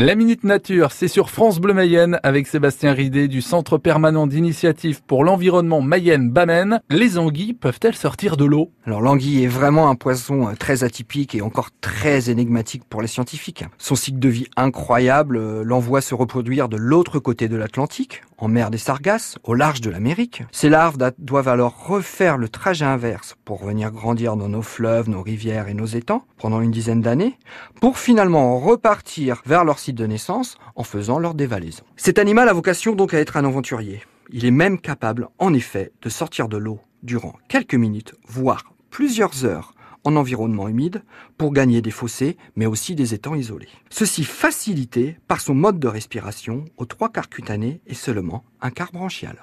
La Minute Nature, c'est sur France Bleu Mayenne avec Sébastien Ridé du Centre permanent d'initiative pour l'environnement Mayenne-Bamène. Les anguilles peuvent-elles sortir de l'eau? Alors l'anguille est vraiment un poisson euh, très atypique et encore très énigmatique pour les scientifiques. Son cycle de vie incroyable euh, l'envoie se reproduire de l'autre côté de l'Atlantique, en mer des Sargasses, au large de l'Amérique. Ces larves doivent alors refaire le trajet inverse pour venir grandir dans nos fleuves, nos rivières et nos étangs pendant une dizaine d'années, pour finalement repartir vers leur de naissance en faisant leur dévalaison. Cet animal a vocation donc à être un aventurier. Il est même capable, en effet, de sortir de l'eau durant quelques minutes, voire plusieurs heures en environnement humide pour gagner des fossés, mais aussi des étangs isolés. Ceci facilité par son mode de respiration aux trois quarts cutanés et seulement un quart branchial.